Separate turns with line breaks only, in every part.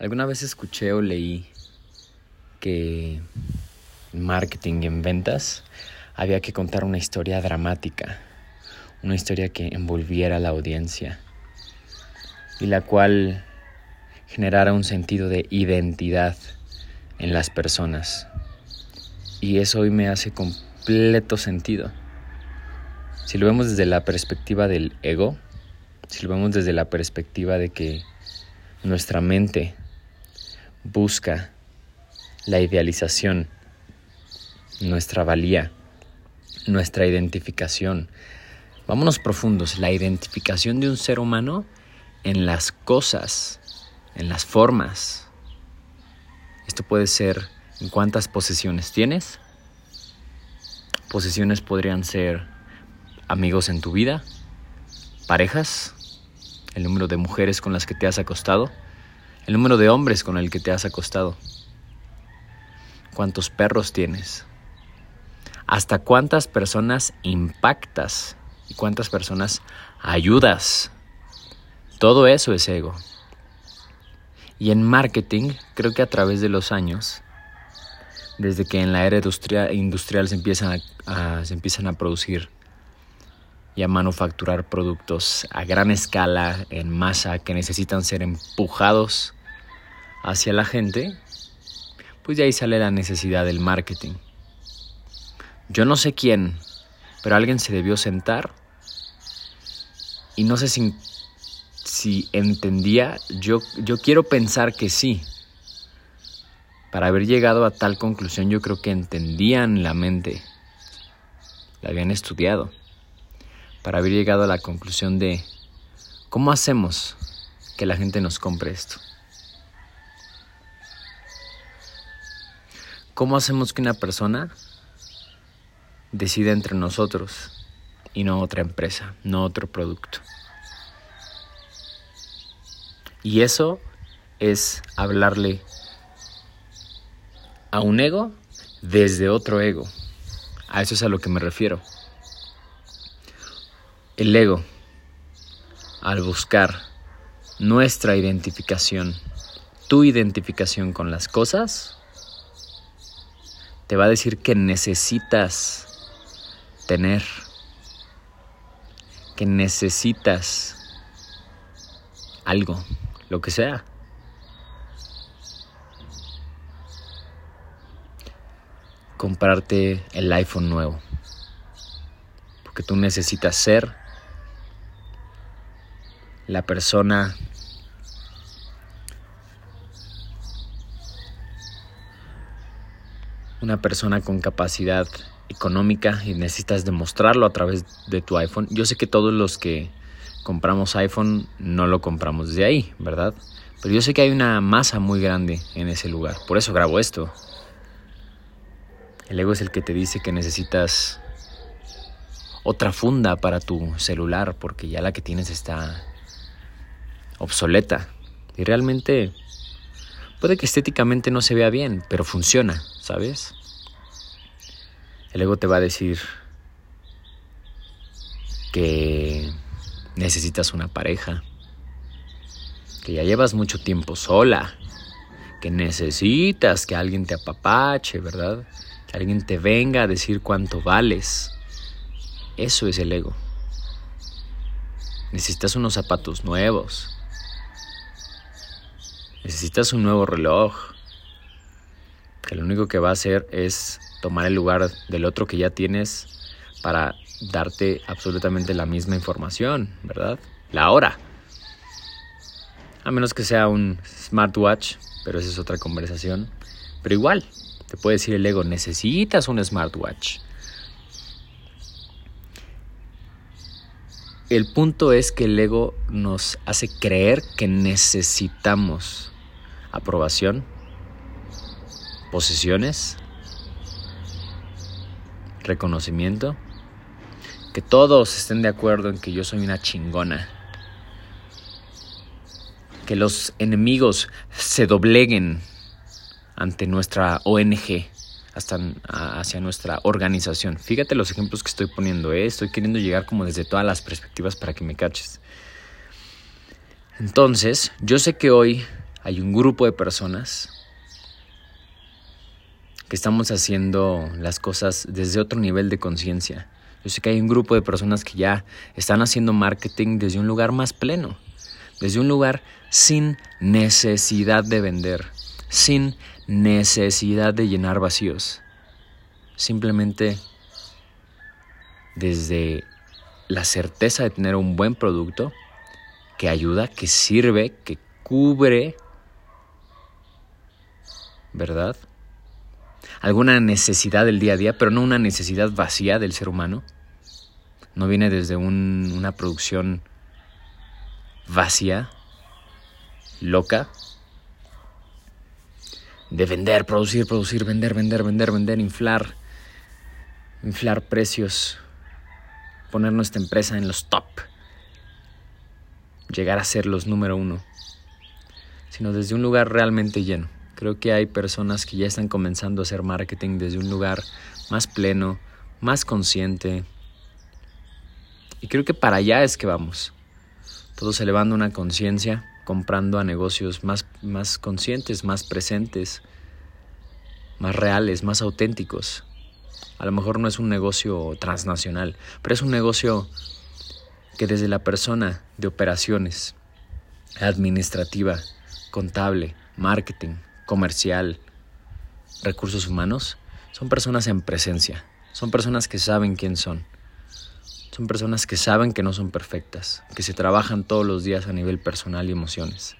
Alguna vez escuché o leí que en marketing en ventas había que contar una historia dramática, una historia que envolviera a la audiencia y la cual generara un sentido de identidad en las personas. Y eso hoy me hace completo sentido. Si lo vemos desde la perspectiva del ego, si lo vemos desde la perspectiva de que nuestra mente busca la idealización, nuestra valía, nuestra identificación. Vámonos profundos, la identificación de un ser humano en las cosas, en las formas. Esto puede ser en cuántas posesiones tienes. Posesiones podrían ser amigos en tu vida, parejas, el número de mujeres con las que te has acostado, el número de hombres con el que te has acostado, cuántos perros tienes, hasta cuántas personas impactas y cuántas personas ayudas. Todo eso es ego. Y en marketing, creo que a través de los años, desde que en la era industrial, se, empiezan a producir y a manufacturar productos a gran escala, en masa, que necesitan ser empujados hacia la gente, pues de ahí sale la necesidad del marketing. Yo no sé quién, pero alguien se debió sentar y no sé si, entendía, yo, yo quiero pensar que sí. Para haber llegado a tal conclusión yo creo que entendían la mente, la habían estudiado para haber llegado a la conclusión de cómo hacemos que la gente nos compre esto. ¿Cómo hacemos que una persona decida entre nosotros y no otra empresa, no otro producto? Y eso es hablarle a un ego desde otro ego. A eso es a lo que me refiero. El ego, al buscar nuestra identificación, tu identificación con las cosas, te va a decir que necesitas tener, que necesitas algo, lo que sea. Comprarte el iPhone nuevo. Porque tú necesitas ser la persona una persona con capacidad económica y necesitas demostrarlo a través de tu iPhone. Yo sé que todos los que compramos iPhone no lo compramos desde ahí, ¿verdad? Pero yo sé que hay una masa muy grande en ese lugar. Por eso grabo esto. El ego es el que te dice que necesitas otra funda para tu celular porque ya la que tienes está obsoleta. Y realmente puede que estéticamente no se vea bien, pero funciona, ¿sabes? El ego te va a decir que necesitas una pareja, que ya llevas mucho tiempo sola, que necesitas que alguien te apapache, ¿verdad? Que alguien te venga a decir cuánto vales. Eso es el ego. Necesitas unos zapatos nuevos, Necesitas un nuevo reloj, lo único que va a hacer es tomar el lugar del otro que ya tienes para darte absolutamente la misma información, ¿verdad? La hora. A menos que sea un smartwatch, pero esa es otra conversación. Pero igual, te puede decir el ego, necesitas un smartwatch. El punto es que el ego nos hace creer que necesitamos aprobación, posesiones, reconocimiento, que todos estén de acuerdo en que yo soy una chingona, que los enemigos se dobleguen ante nuestra ONG, hasta hacia nuestra organización. Fíjate los ejemplos que estoy poniendo, ¿eh? estoy queriendo llegar como desde todas las perspectivas para que me caches. Entonces, yo sé que hoy hay un grupo de personas que estamos haciendo las cosas desde otro nivel de conciencia. Yo sé que hay un grupo de personas que ya están haciendo marketing desde un lugar más pleno, desde un lugar sin necesidad de vender, sin necesidad de llenar vacíos. Simplemente desde la certeza de tener un buen producto que ayuda, que sirve, que cubre, ¿verdad? Alguna necesidad del día a día, pero no una necesidad vacía del ser humano. No viene desde una producción vacía, loca, de vender, producir, producir, vender, vender, vender, vender, inflar, inflar precios, poner nuestra empresa en los top, llegar a ser los número uno, sino desde un lugar realmente lleno. Creo que hay personas que ya están comenzando a hacer marketing desde un lugar más pleno, más consciente. Y creo que para allá es que vamos. Todos elevando una conciencia, comprando a negocios más, más conscientes, más presentes, más reales, más auténticos. A lo mejor no es un negocio transnacional, pero es un negocio que desde la persona de operaciones, administrativa, contable, marketing, comercial, recursos humanos, son personas en presencia, son personas que saben quién son, son personas que saben que no son perfectas, que se trabajan todos los días a nivel personal y emociones.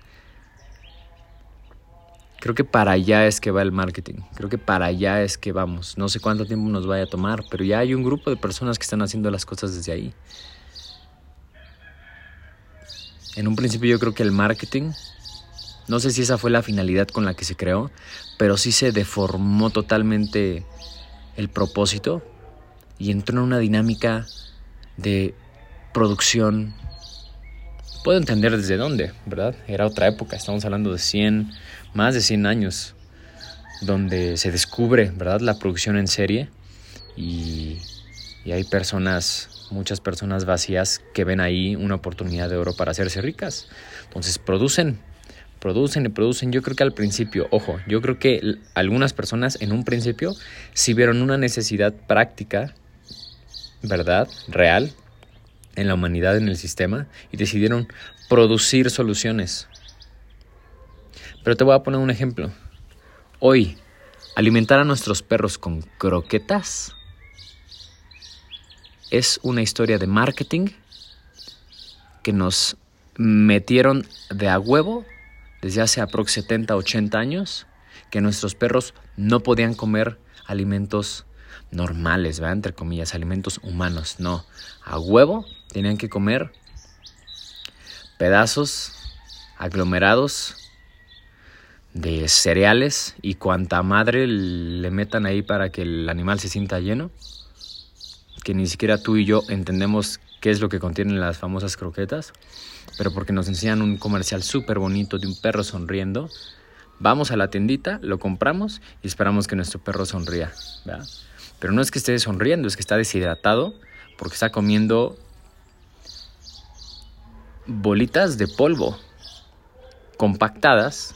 Creo que para allá es que va el marketing, creo que para allá es que vamos. No sé cuánto tiempo nos vaya a tomar, pero ya hay un grupo de personas que están haciendo las cosas desde ahí. En un principio yo creo que el marketing no sé si esa fue la finalidad con la que se creó, pero sí se deformó totalmente el propósito y entró en una dinámica de producción. Puedo entender desde dónde, ¿verdad? Era otra época, estamos hablando de 100, más de 100 años, donde se descubre, ¿verdad? La producción en serie y, hay personas, muchas personas vacías que ven ahí una oportunidad de oro para hacerse ricas. Entonces producen producen y producen. Yo creo que al principio, ojo, yo creo que algunas personas en un principio sí vieron una necesidad práctica, ¿verdad? Real en la humanidad, en el sistema, y decidieron producir soluciones. Pero te voy a poner un ejemplo. Hoy, alimentar a nuestros perros con croquetas es una historia de marketing que nos metieron de a huevo desde hace aproximadamente 70, 80 años que nuestros perros no podían comer alimentos normales, ¿verdad? Entre comillas, alimentos humanos, no. A huevo tenían que comer pedazos aglomerados de cereales y cuanta madre le metan ahí para que el animal se sienta lleno, que ni siquiera tú y yo entendemos qué es lo que contienen las famosas croquetas, pero porque nos enseñan un comercial súper bonito de un perro sonriendo, vamos a la tiendita, lo compramos y esperamos que nuestro perro sonría. Pero no es que esté sonriendo, es que está deshidratado porque está comiendo bolitas de polvo compactadas.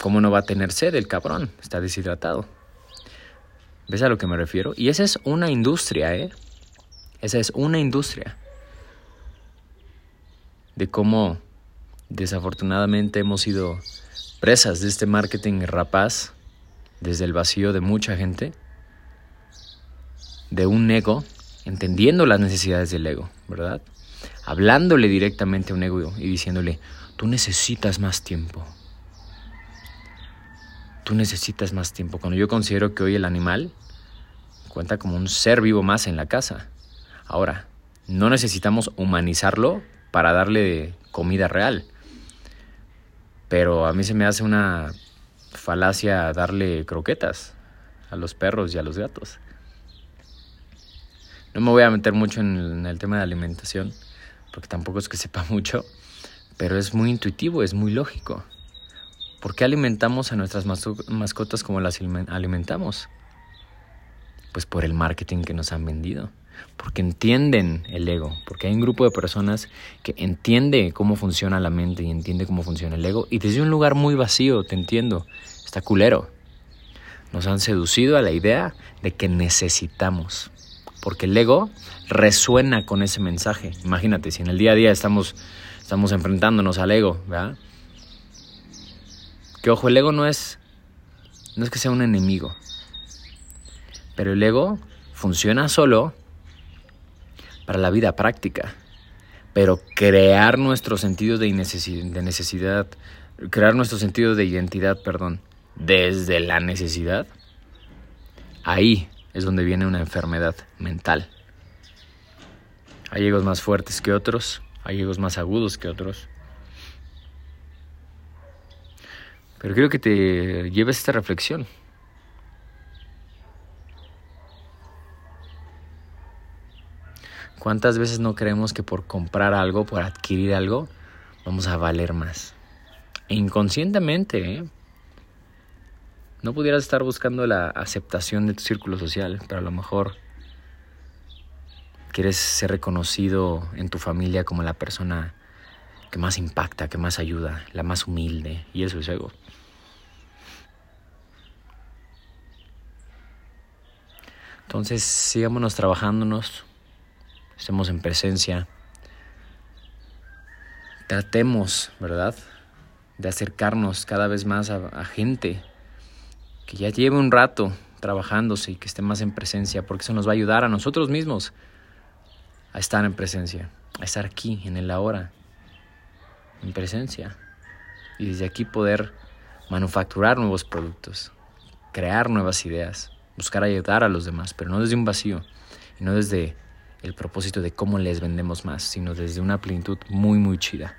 ¿Cómo no va a tener sed el cabrón? Está deshidratado. ¿Ves a lo que me refiero? Y esa es una industria, ¿eh? Esa es una industria de cómo desafortunadamente hemos sido presas de este marketing rapaz desde el vacío de mucha gente, de un ego, entendiendo las necesidades del ego, ¿verdad? Hablándole directamente a un ego y diciéndole, tú necesitas más tiempo. Tú necesitas más tiempo. Cuando yo considero que hoy el animal cuenta como un ser vivo más en la casa. Ahora, no necesitamos humanizarlo para darle comida real. Pero a mí se me hace una falacia darle croquetas a los perros y a los gatos. No me voy a meter mucho en el tema de alimentación, porque tampoco es que sepa mucho, pero es muy intuitivo, es muy lógico. ¿Por qué alimentamos a nuestras mascotas como las alimentamos? Pues por el marketing que nos han vendido. Porque entienden el ego, porque hay un grupo de personas que entiende cómo funciona la mente y entiende cómo funciona el ego y desde un lugar muy vacío, te entiendo, está culero. Nos han seducido a la idea de que necesitamos, porque el ego resuena con ese mensaje. Imagínate, si en el día a día estamos, estamos enfrentándonos al ego, ¿verdad? Que ojo, el ego no es, no es que sea un enemigo, pero el ego funciona solo para la vida práctica. Pero crear nuestros sentidos de necesidad, crear nuestro sentido de identidad, perdón, desde la necesidad, ahí es donde viene una enfermedad mental. Hay egos más fuertes que otros, hay egos más agudos que otros. Pero quiero que te lleves esta reflexión. ¿Cuántas veces no creemos que por comprar algo, por adquirir algo, vamos a valer más? Inconscientemente, ¿eh? No pudieras estar buscando la aceptación de tu círculo social, pero a lo mejor quieres ser reconocido en tu familia como la persona que más impacta, que más ayuda, la más humilde, y eso es ego. Entonces, sigámonos trabajándonos, estemos en presencia, tratemos, ¿verdad?, de acercarnos cada vez más a, gente que ya lleve un rato trabajándose y que esté más en presencia, porque eso nos va a ayudar a nosotros mismos a estar en presencia, a estar aquí, en el ahora, en presencia. Y desde aquí poder manufacturar nuevos productos, crear nuevas ideas, buscar ayudar a los demás, pero no desde un vacío y no desde el propósito de cómo les vendemos más, sino desde una plenitud muy, muy chida.